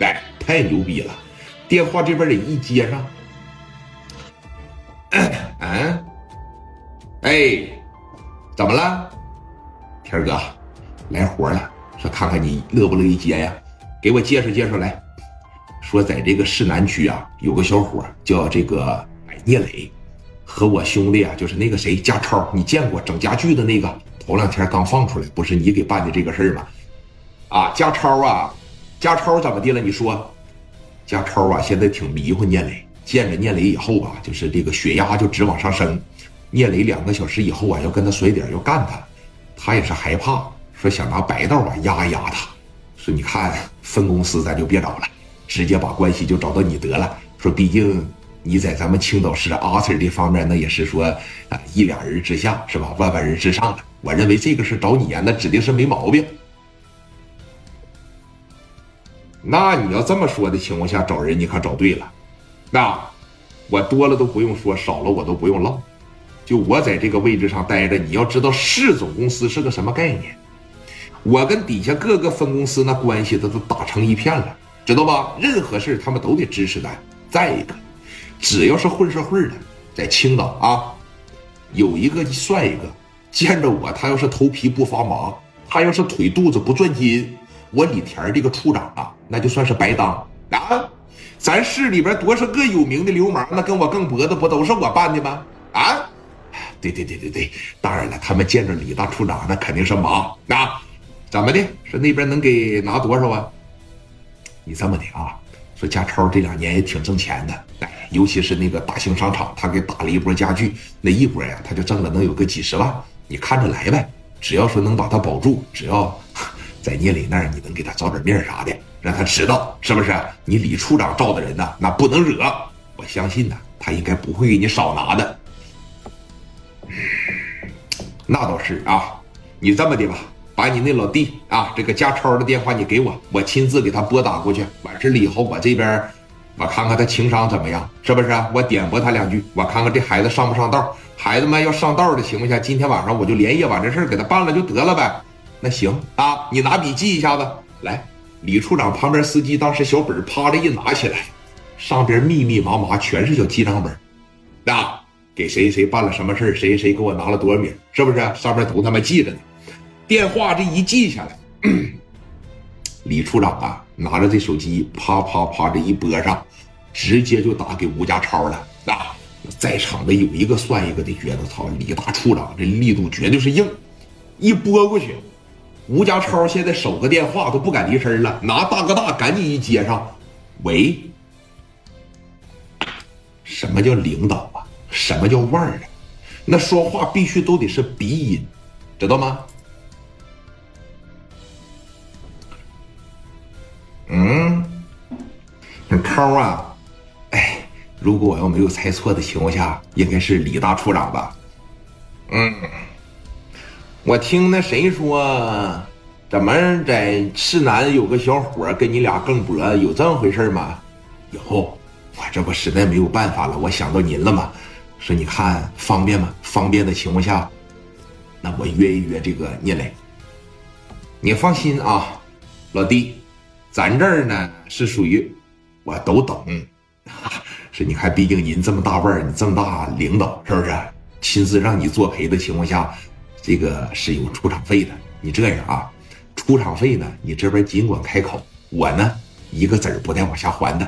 哎，太牛逼了！电话这边得一接上，嗯，哎，怎么了，天哥，来活了，说看看你乐不乐意接呀？给我介绍介绍来。说在这个市南区啊，有个小伙叫这个聂磊，和我兄弟啊，就是那个谁家超，你见过整家具的那个？头两天刚放出来，不是你给办的这个事儿吗？啊，家超啊，家超怎么的了？你说，家超啊，现在挺迷糊聂磊，见着聂磊以后啊，就是这个血压就直往上升。聂磊两个小时以后啊，要跟他甩点，要干他，他也是害怕，说想拿白道啊压一压他。说你看分公司咱就别找了。直接把关系就找到你得了。说，毕竟你在咱们青岛市阿 Sir 这方面，那也是说啊一两人之下是吧？万万人之上的。我认为这个事找你呀，那指定是没毛病。那你要这么说的情况下找人，你可找对了。那我多了都不用说，少了我都不用唠。就我在这个位置上待着，你要知道市总公司是个什么概念，我跟底下各个分公司那关系都都打成一片了。知道吧？任何事他们都得支持咱。再一个，只要是混社会的，在青岛啊，有一个算一个。见着我，他要是头皮不发麻，他要是腿肚子不转筋，我李田这个处长啊，那就算是白当啊。咱市里边多少个有名的流氓，那跟我更脖子不都是我办的吗？啊？对对对对对，当然了，他们见着李大处长，那肯定是麻。啊，怎么的？说那边能给拿多少啊？你这么的啊，说家超这两年也挺挣钱的，尤其是那个大型商场，他给打了一波家具，那一波呀，他就挣了能有个几十万，你看着来呗。只要说能把他保住，只要在聂磊那儿你能给他找点面啥的，让他知道是不是？你李处长招的人呢，那不能惹。我相信呢，他应该不会给你少拿的。那倒是啊，你这么的吧。把你那老弟啊，这个家超的电话你给我，我亲自给他拨打过去。完事了以后，我这边我看看他情商怎么样，是不是？我点拨他两句，我看看这孩子上不上道。孩子们要上道的情况下，今天晚上我就连夜把这事给他办了就得了呗。那行啊，你拿笔记一下子来。李处长旁边司机当时小本啪的一拿起来，上边密密麻麻全是小记账本，啊给谁谁办了什么事谁谁给我拿了多少米，是不是？上面都他妈记着呢。电话这一记下来，李处长啊，拿着这手机啪啪啪这一拨上，直接就打给吴家超了啊！在场的有一个算一个的，觉得操，李大处长这力度绝对是硬，一拨过去，吴家超现在守个电话都不敢离声了，拿大哥大赶紧一接上，喂，什么叫领导啊？什么叫腕儿啊？那说话必须都得是鼻音，知道吗？嗯，超啊，哎，如果我要没有猜错的情况下，应该是李大处长吧？嗯，我听那谁说，怎么在市南有个小伙跟你俩更脖，有这么回事吗？有，我这不实在没有办法了，我想到您了嘛，说你看方便吗？方便的情况下，那我约一约这个聂磊。你放心啊，老弟。咱这儿呢是属于，我都懂，是，你看，毕竟您这么大腕儿，你这么大领导，是不是？亲自让你作陪的情况下，这个是有出场费的。你这样啊，出场费呢，你这边尽管开口，我呢一个子儿不带往下还的。